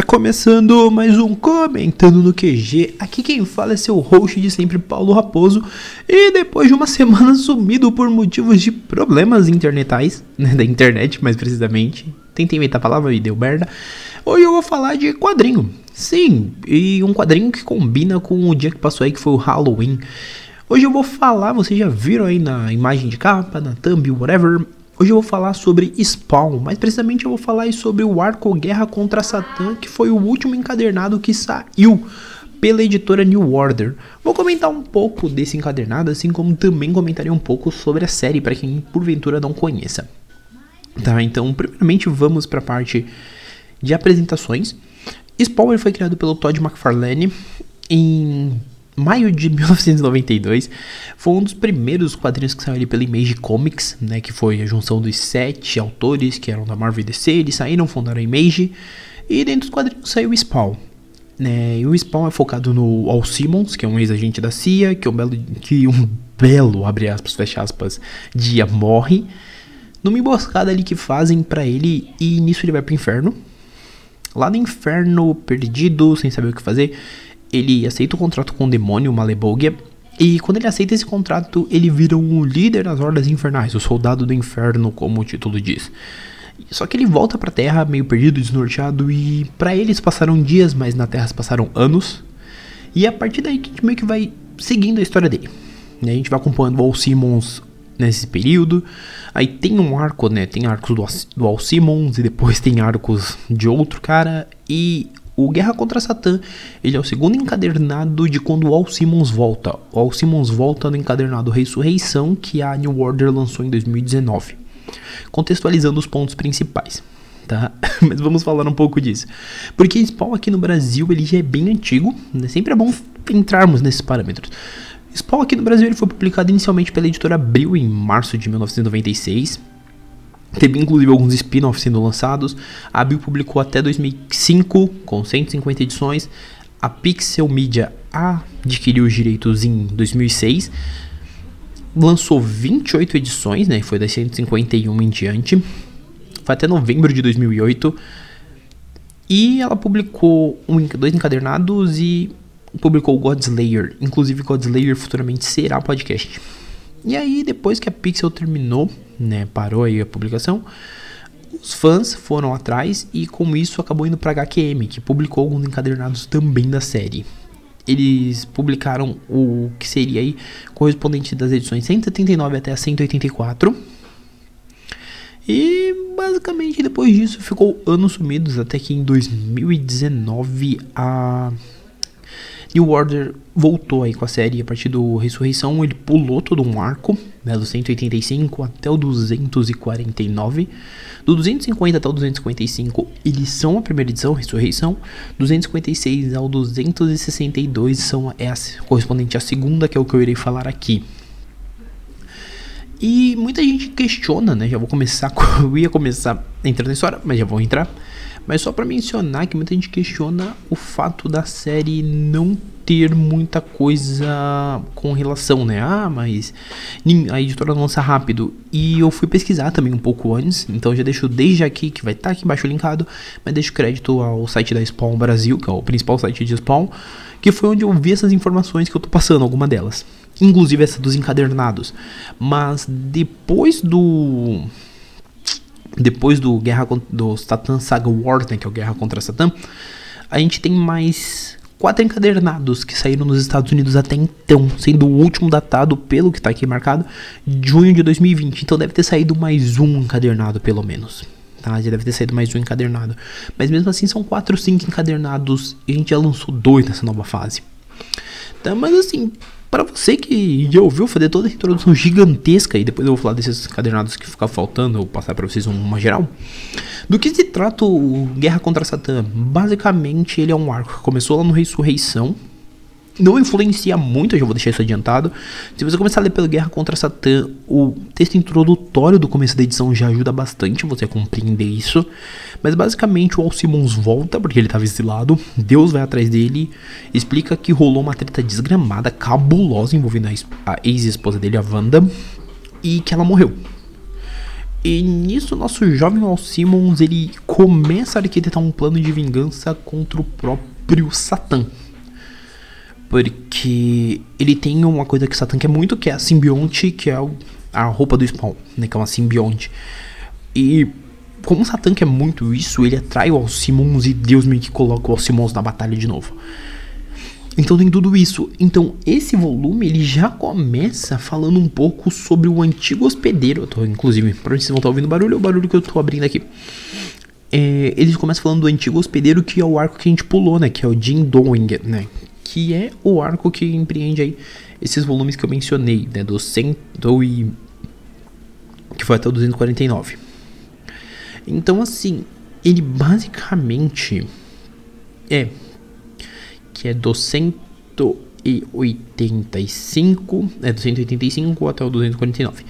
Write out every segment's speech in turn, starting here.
Tá começando mais um Comentando no QG. Aqui quem fala é seu host de sempre, Paulo Raposo. E depois de uma semana sumido por motivos de problemas internetais, né, da internet mais precisamente, tentei inventar a palavra e deu merda. Hoje eu vou falar de quadrinho. Sim, e um quadrinho que combina com o dia que passou aí, que foi o Halloween. Hoje eu vou falar, vocês já viram aí na imagem de capa, na thumb, whatever, Hoje eu vou falar sobre Spawn, mais precisamente eu vou falar sobre o arco Guerra contra Satã, que foi o último encadernado que saiu pela editora New Order. Vou comentar um pouco desse encadernado, assim como também comentarei um pouco sobre a série para quem porventura não conheça. Tá, então primeiramente vamos para a parte de apresentações. Spawn foi criado pelo Todd McFarlane em maio de 1992. Foi um dos primeiros quadrinhos que saiu ali pela Image Comics, né, que foi a junção dos sete autores que eram da Marvel e DC, eles saíram, fundaram a Image, e dentro dos quadrinhos saiu o Spawn. Né, e o Spawn é focado no Al Simmons, que é um ex-agente da CIA, que um belo, que um belo, abre aspas, fecha aspas, dia morre, numa emboscada ali que fazem para ele, e nisso ele vai pro inferno. Lá no inferno, perdido, sem saber o que fazer, ele aceita o contrato com o demônio Malebolgia. E quando ele aceita esse contrato, ele vira um líder das Hordas Infernais, o soldado do inferno, como o título diz. Só que ele volta pra Terra meio perdido, desnorteado, e para eles passaram dias, mas na Terra passaram anos. E a partir daí que a gente meio que vai seguindo a história dele. E a gente vai acompanhando o Al Simmons nesse período. Aí tem um arco, né? Tem arcos do, do Al Simmons e depois tem arcos de outro cara. E o Guerra contra Satã, ele é o segundo encadernado de quando o Al Simmons volta. O Al Simmons volta no encadernado Ressurreição, que a New Order lançou em 2019. Contextualizando os pontos principais, tá? Mas vamos falar um pouco disso. Porque Spawn aqui no Brasil, ele já é bem antigo, né? Sempre é bom entrarmos nesses parâmetros. Spawn aqui no Brasil ele foi publicado inicialmente pela editora Abril em março de 1996 Teve inclusive alguns spin-offs sendo lançados. A Bill publicou até 2005 com 150 edições. A Pixel Media adquiriu os direitos em 2006. Lançou 28 edições, né? Foi das 151 em diante. Foi até novembro de 2008. E ela publicou um, dois encadernados e publicou Godslayer. Inclusive, Godslayer futuramente será podcast. E aí, depois que a Pixel terminou né, parou aí a publicação. Os fãs foram atrás e com isso acabou indo para HQM, que publicou alguns encadernados também da série. Eles publicaram o que seria aí correspondente das edições 179 até a 184. E basicamente depois disso ficou anos sumidos até que em 2019 a New Order voltou aí com a série a partir do Ressurreição, ele pulou todo um arco, né, do 185 até o 249. Do 250 até o 255, eles são a primeira edição, Ressurreição. 256 ao 262 são é a, correspondente à segunda, que é o que eu irei falar aqui. E muita gente questiona, né? Já vou começar, eu ia começar entrando na história, mas já vou entrar mas só para mencionar que muita gente questiona o fato da série não ter muita coisa com relação, né? Ah, mas a editora lança rápido. E eu fui pesquisar também um pouco antes, então já deixo desde aqui, que vai estar tá aqui embaixo linkado, mas deixo crédito ao site da Spawn Brasil, que é o principal site de Spawn, que foi onde eu vi essas informações que eu tô passando, alguma delas. Inclusive essa dos encadernados. Mas depois do depois do Guerra do Satan Saga War, né, que é o Guerra contra Satã, a gente tem mais quatro encadernados que saíram nos Estados Unidos até então, sendo o último datado, pelo que está aqui marcado, junho de 2020. Então deve ter saído mais um encadernado, pelo menos. Tá? Já deve ter saído mais um encadernado. Mas mesmo assim são quatro cinco encadernados e a gente já lançou dois nessa nova fase. Tá, mas assim, para você que já ouviu fazer toda a introdução gigantesca, e depois eu vou falar desses cadernados que ficar faltando, eu vou passar para vocês uma geral. Do que se trata o Guerra contra Satã? Basicamente, ele é um arco que começou lá no Ressurreição, não influencia muito, eu já vou deixar isso adiantado. Se você começar a ler pela Guerra contra Satã, o texto introdutório do começo da edição já ajuda bastante você a compreender isso. Mas basicamente o Al Simmons volta porque ele estava exilado, Deus vai atrás dele, explica que rolou uma treta desgramada, cabulosa envolvendo a ex-esposa dele, a Wanda, e que ela morreu. E nisso, nosso jovem Al Simmons ele começa a arquitetar um plano de vingança contra o próprio Satã. Porque ele tem uma coisa que Satã quer muito, que é a simbionte, que é a roupa do Spawn, né? Que é uma simbionte. E como Satã quer muito isso, ele atrai o Al Simmons e Deus meio que coloca o Al Simmons na batalha de novo. Então tem tudo isso. Então esse volume ele já começa falando um pouco sobre o antigo hospedeiro. Eu tô, inclusive, para vocês vão estar ouvindo barulho, é o barulho que eu tô abrindo aqui. É, eles começam falando do antigo hospedeiro, que é o arco que a gente pulou, né? Que é o Jim Doing, né? Que é o arco que empreende aí esses volumes que eu mencionei, né? Do 100 e. que foi até o 249. Então, assim, ele basicamente é que é do 185, é do 185 até o 249.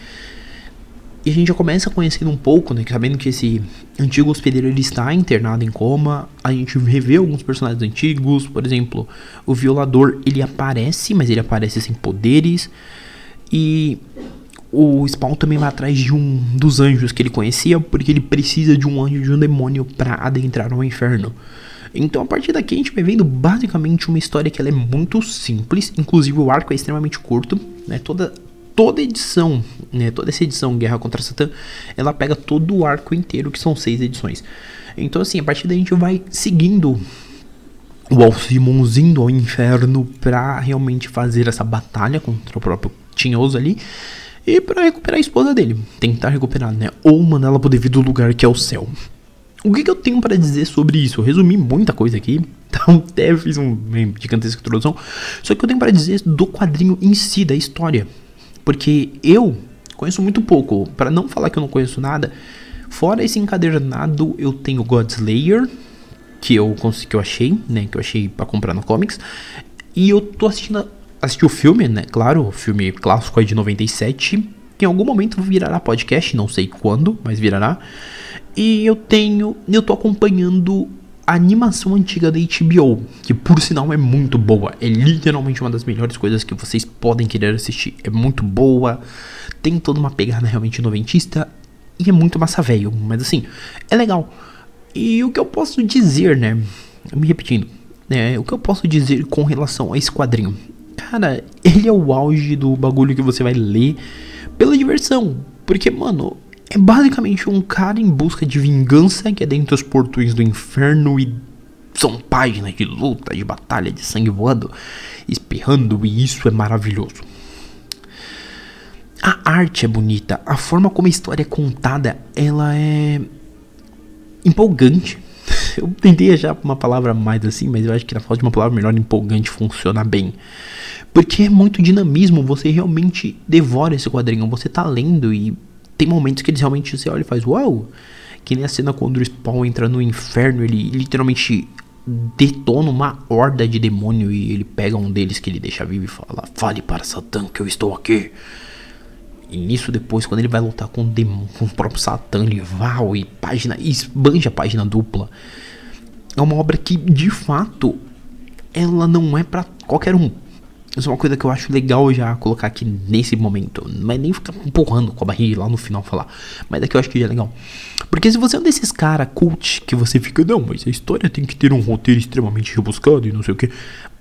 E a gente já começa conhecendo um pouco, né, sabendo que esse antigo hospedeiro ele está internado em coma. A gente revê alguns personagens antigos, por exemplo, o violador ele aparece, mas ele aparece sem poderes. E o Spawn também vai atrás de um dos anjos que ele conhecia, porque ele precisa de um anjo de um demônio para adentrar no inferno. Então a partir daqui a gente vai vendo basicamente uma história que ela é muito simples, inclusive o arco é extremamente curto, né? Toda toda edição, né, toda essa edição Guerra contra Satã, ela pega todo o arco inteiro, que são seis edições. Então assim, a partir daí a gente vai seguindo o Alcimons indo ao inferno para realmente fazer essa batalha contra o próprio Tinhoso ali e para recuperar a esposa dele, tentar recuperar, né, ou mandar ela pro devido lugar que é o céu. O que, que eu tenho para dizer sobre isso? Eu resumi muita coisa aqui, então até fiz um gigantesca introdução. Só que eu tenho para dizer do quadrinho em si, da história. Porque eu conheço muito pouco, para não falar que eu não conheço nada. Fora esse encadernado, eu tenho Godslayer, que eu consegui, que eu achei, né, que eu achei para comprar na Comics. E eu tô assistindo assisti o filme, né? Claro, o filme clássico é de 97, que em algum momento virará podcast, não sei quando, mas virará. E eu tenho. Eu tô acompanhando animação antiga da HBO, que por sinal é muito boa. É literalmente uma das melhores coisas que vocês podem querer assistir. É muito boa, tem toda uma pegada realmente noventista e é muito massa velho, mas assim, é legal. E o que eu posso dizer, né? Me repetindo, né? O que eu posso dizer com relação a esse quadrinho? Cara, ele é o auge do bagulho que você vai ler pela diversão. Porque, mano, é basicamente um cara em busca de vingança que é dentro dos portões do inferno e são páginas de luta, de batalha, de sangue voando, espirrando e isso é maravilhoso. A arte é bonita, a forma como a história é contada, ela é empolgante. Eu tentei achar uma palavra mais assim, mas eu acho que na falta de uma palavra melhor, empolgante funciona bem. Porque é muito dinamismo, você realmente devora esse quadrinho, você tá lendo e tem momentos que eles realmente você olha e faz uau. Que nem a cena quando o Spawn entra no inferno, ele literalmente detona uma horda de demônio e ele pega um deles que ele deixa vivo e fala: Fale para Satã que eu estou aqui. E nisso depois, quando ele vai lutar com o, demônio, com o próprio Satã, ele vai e página, esbanja a página dupla. É uma obra que, de fato, ela não é para qualquer um. Isso é uma coisa que eu acho legal já colocar aqui nesse momento. Não é nem ficar empurrando com a barriga lá no final falar. Mas daqui eu acho que já é legal. Porque se você é um desses cara cult que você fica, não, mas a história tem que ter um roteiro extremamente rebuscado e não sei o que.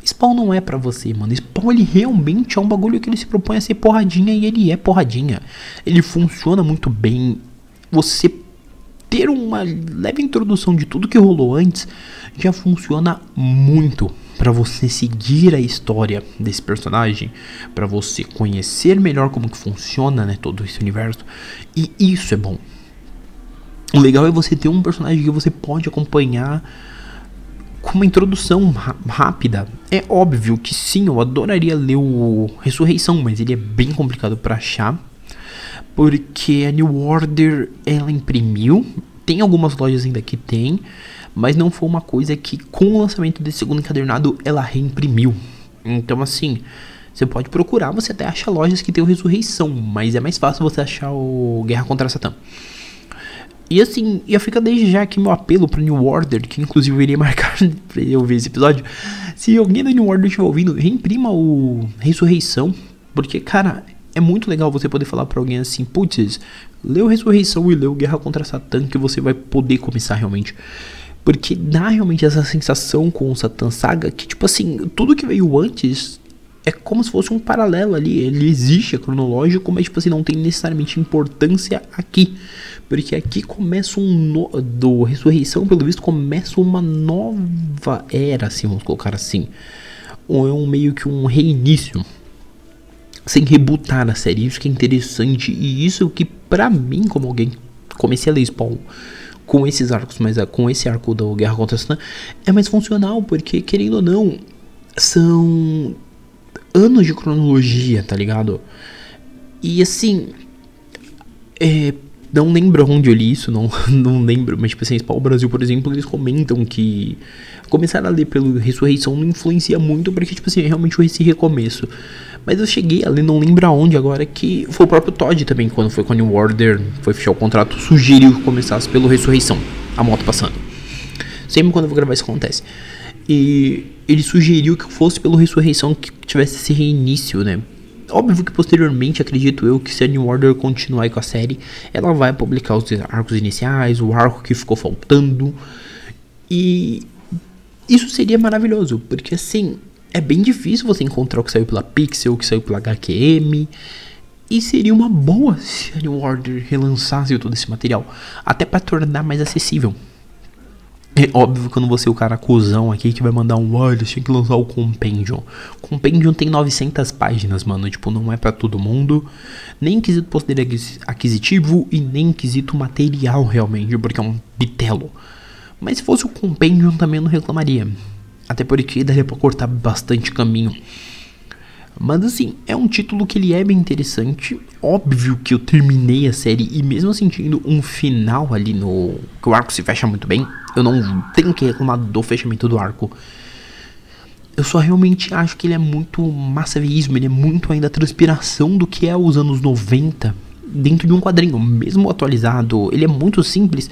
Spawn não é para você, mano. Spawn ele realmente é um bagulho que ele se propõe a ser porradinha e ele é porradinha. Ele funciona muito bem. Você ter uma leve introdução de tudo que rolou antes já funciona muito para você seguir a história desse personagem, para você conhecer melhor como que funciona, né, todo esse universo. E isso é bom. O legal é você ter um personagem que você pode acompanhar com uma introdução rápida. É óbvio que sim, eu adoraria ler o Ressurreição, mas ele é bem complicado para achar. Porque a New Order ela imprimiu, tem algumas lojas ainda que tem, mas não foi uma coisa que com o lançamento desse segundo encadernado ela reimprimiu. Então assim, você pode procurar, você até acha lojas que tem o Ressurreição, mas é mais fácil você achar o Guerra contra Satã. E assim, eu fica desde já aqui meu apelo para New Order, que inclusive eu iria marcar pra eu ver esse episódio. Se alguém da New Order estiver ouvindo, reimprima o Ressurreição, porque cara, é muito legal você poder falar para alguém assim, putz, leu Ressurreição e leu Guerra contra Satã que você vai poder começar realmente. Porque dá realmente essa sensação com o Satan Saga que, tipo assim, tudo que veio antes é como se fosse um paralelo ali. Ele existe, é cronológico, mas, tipo assim, não tem necessariamente importância aqui. Porque aqui começa um. No... Do Ressurreição, pelo visto, começa uma nova era, assim, vamos colocar assim. Ou é um meio que um reinício sem rebootar a série. Isso que é interessante e isso que para mim, como alguém comecei a ler Spawn com esses arcos, mas com esse arco da Guerra contra Satã, é mais funcional, porque querendo ou não, são anos de cronologia, tá ligado? E assim, é, não lembro onde eu li isso, não, não lembro, mas tipo assim, Spawn Brasil, por exemplo, eles comentam que começar a ler pelo Ressurreição não influencia muito, porque tipo assim, é realmente esse recomeço. Mas eu cheguei ali, não lembro aonde agora, que foi o próprio Todd também, quando foi com New Order, foi fechar o contrato, sugeriu que começasse pelo Ressurreição, a moto passando. Sempre quando eu vou gravar isso acontece. E ele sugeriu que fosse pelo Ressurreição que tivesse esse reinício, né? Óbvio que posteriormente, acredito eu, que se a New Order continuar com a série, ela vai publicar os arcos iniciais, o arco que ficou faltando. E isso seria maravilhoso, porque assim, é bem difícil você encontrar o que saiu pela Pixel, o que saiu pela HQM. E seria uma boa se a New Order relançasse todo esse material, até para tornar mais acessível. É óbvio que eu não vou ser o cara cuzão aqui que vai mandar um olha, tinha que lançar o Compendium. Compendium tem 900 páginas, mano, tipo, não é para todo mundo. Nem em quesito poder aquisitivo e nem em quesito material realmente, porque é um bitelo. Mas se fosse o Compendium também não reclamaria. Até porque daria pra cortar bastante caminho. Mas assim, é um título que ele é bem interessante. Óbvio que eu terminei a série e mesmo sentindo um final ali no. que o arco se fecha muito bem. Eu não tenho que reclamar do fechamento do arco. Eu só realmente acho que ele é muito massaveísmo, ele é muito ainda a transpiração do que é os anos 90 dentro de um quadrinho, mesmo atualizado. Ele é muito simples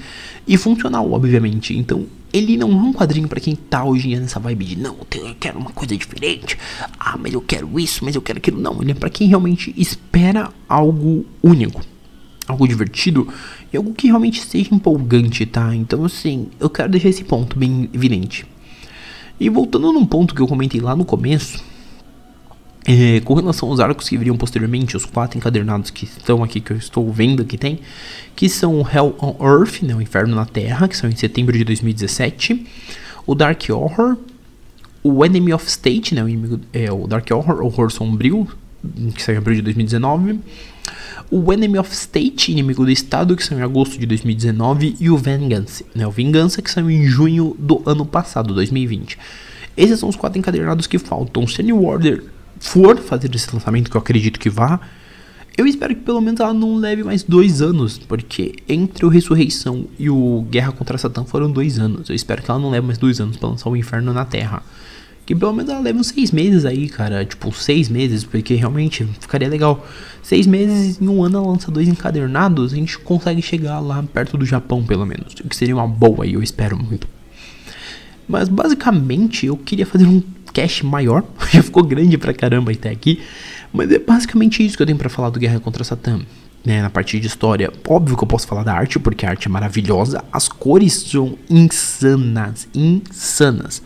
e funcional, obviamente. Então, ele não é um quadrinho para quem tá hoje em dia nessa vibe de não, eu quero uma coisa diferente. Ah, mas eu quero isso, mas eu quero aquilo. Não, ele é para quem realmente espera algo único, algo divertido e algo que realmente seja empolgante, tá? Então, assim, eu quero deixar esse ponto bem evidente. E voltando num ponto que eu comentei lá no começo, é, com relação aos arcos que viriam posteriormente, os quatro encadernados que estão aqui, que eu estou vendo que tem, que são o Hell on Earth, né, o Inferno na Terra, que são em setembro de 2017, o Dark Horror, o Enemy of State, né, o, inimigo, é, o Dark Horror, Horror Sombrio, que saiu em abril de 2019, o Enemy of State, Inimigo do Estado, que saiu em agosto de 2019, e o Vengeance, né, o Vingança, que saiu em junho do ano passado, 2020. Esses são os quatro encadernados que faltam. New Order for fazer esse lançamento, que eu acredito que vá, eu espero que pelo menos ela não leve mais dois anos, porque entre o Ressurreição e o Guerra contra Satã foram dois anos. Eu espero que ela não leve mais dois anos para lançar o Inferno na Terra. Que pelo menos ela leve uns seis meses aí, cara. Tipo, seis meses, porque realmente ficaria legal. Seis meses em um ano ela lança dois encadernados, a gente consegue chegar lá perto do Japão, pelo menos. O que seria uma boa e eu espero muito. Mas basicamente eu queria fazer um cast maior, já ficou grande pra caramba até aqui, mas é basicamente isso que eu tenho para falar do Guerra contra Satã. Né, na parte de história, óbvio que eu posso falar da arte, porque a arte é maravilhosa, as cores são insanas, insanas.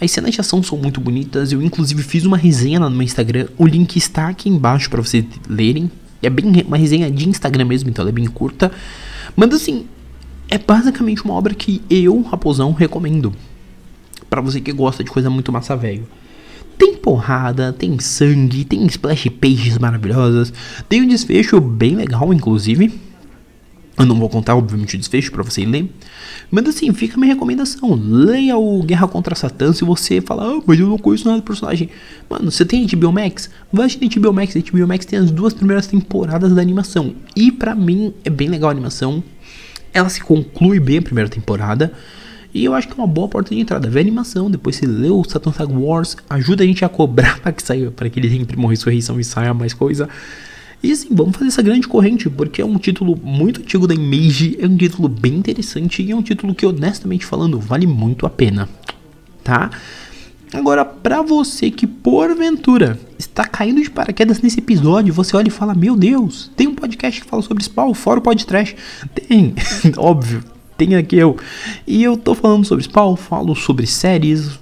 As cenas de ação são muito bonitas, eu inclusive fiz uma resenha no meu Instagram, o link está aqui embaixo para vocês lerem. É bem uma resenha de Instagram mesmo, então ela é bem curta. Mas assim, é basicamente uma obra que eu, Raposão, recomendo para você que gosta de coisa muito massa velho. Tem porrada, tem sangue, tem splash pages maravilhosas, tem um desfecho bem legal, inclusive. Eu não vou contar, obviamente, o desfecho para você ler. Mas assim, fica a minha recomendação. Leia o Guerra contra Satã se você falar, ah, mas eu não conheço nada do personagem. Mano, você tem HBO Max? Vai assistir HBO Max. HBO Max tem as duas primeiras temporadas da animação. E para mim é bem legal a animação. Ela se conclui bem a primeira temporada. E eu acho que é uma boa porta de entrada. Vê animação, depois você lê o Saturn Saga Wars, ajuda a gente a cobrar para que saia, para que ele reimprimam ressurreição e saia mais coisa. E assim, vamos fazer essa grande corrente, porque é um título muito antigo da Image, é um título bem interessante e é um título que, honestamente falando, vale muito a pena, tá? Agora, para você que porventura está caindo de paraquedas nesse episódio, você olha e fala: Meu Deus, tem um podcast que fala sobre Spawn, fora o podcast. Tem, óbvio, tem aqui eu. E eu tô falando sobre Spawn, falo sobre séries,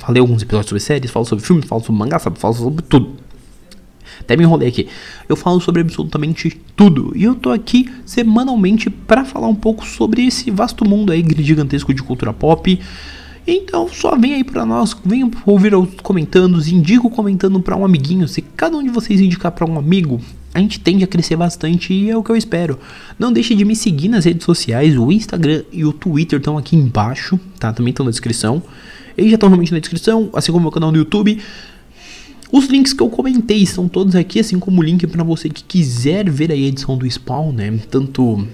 falei alguns episódios sobre séries, falo sobre filmes, falo sobre mangá, sabe? falo sobre tudo. Até me enrolei aqui. Eu falo sobre absolutamente tudo. E eu tô aqui semanalmente para falar um pouco sobre esse vasto mundo aí gigantesco de cultura pop. Então só vem aí para nós, venham ouvir os comentandos, indico comentando para um amiguinho. Se cada um de vocês indicar para um amigo, a gente tende a crescer bastante e é o que eu espero. Não deixe de me seguir nas redes sociais, o Instagram e o Twitter estão aqui embaixo, tá? Também estão na descrição. Eles já estão realmente na descrição, assim como o meu canal no YouTube. Os links que eu comentei estão todos aqui, assim como o link para você que quiser ver a edição do Spawn, né? Tanto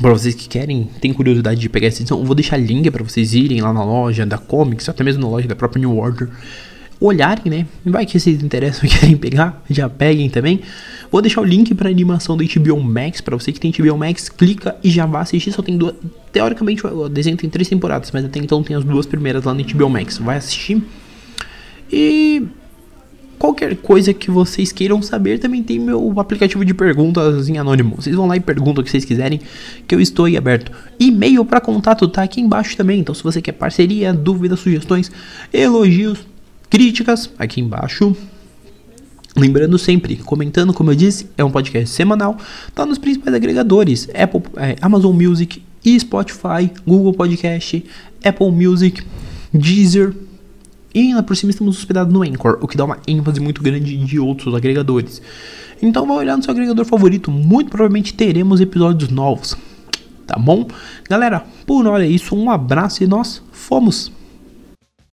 para vocês que querem, tem curiosidade de pegar essa edição, eu vou deixar link para vocês irem lá na loja da Comics, até mesmo na loja da própria New Order, olharem, né? Vai que vocês interessam e querem pegar, já peguem também. Vou deixar o link para animação do HBO Max, para você que tem HBO Max, clica e já vai assistir. Só tem duas, teoricamente o desenho tem três temporadas, mas até então tem as duas primeiras lá no HBO Max. Vai assistir. E Qualquer coisa que vocês queiram saber, também tem meu aplicativo de perguntas em anônimo. Vocês vão lá e perguntam o que vocês quiserem, que eu estou aí aberto. E-mail para contato tá aqui embaixo também. Então, se você quer parceria, dúvidas, sugestões, elogios, críticas, aqui embaixo. Lembrando sempre, comentando, como eu disse, é um podcast semanal, tá nos principais agregadores: Apple, é, Amazon Music, e Spotify, Google Podcast, Apple Music, Deezer, e ainda por cima estamos hospedados no Anchor, o que dá uma ênfase muito grande de outros agregadores. Então vai olhar no seu agregador favorito, muito provavelmente teremos episódios novos. Tá bom? Galera, por hora é isso, um abraço e nós fomos!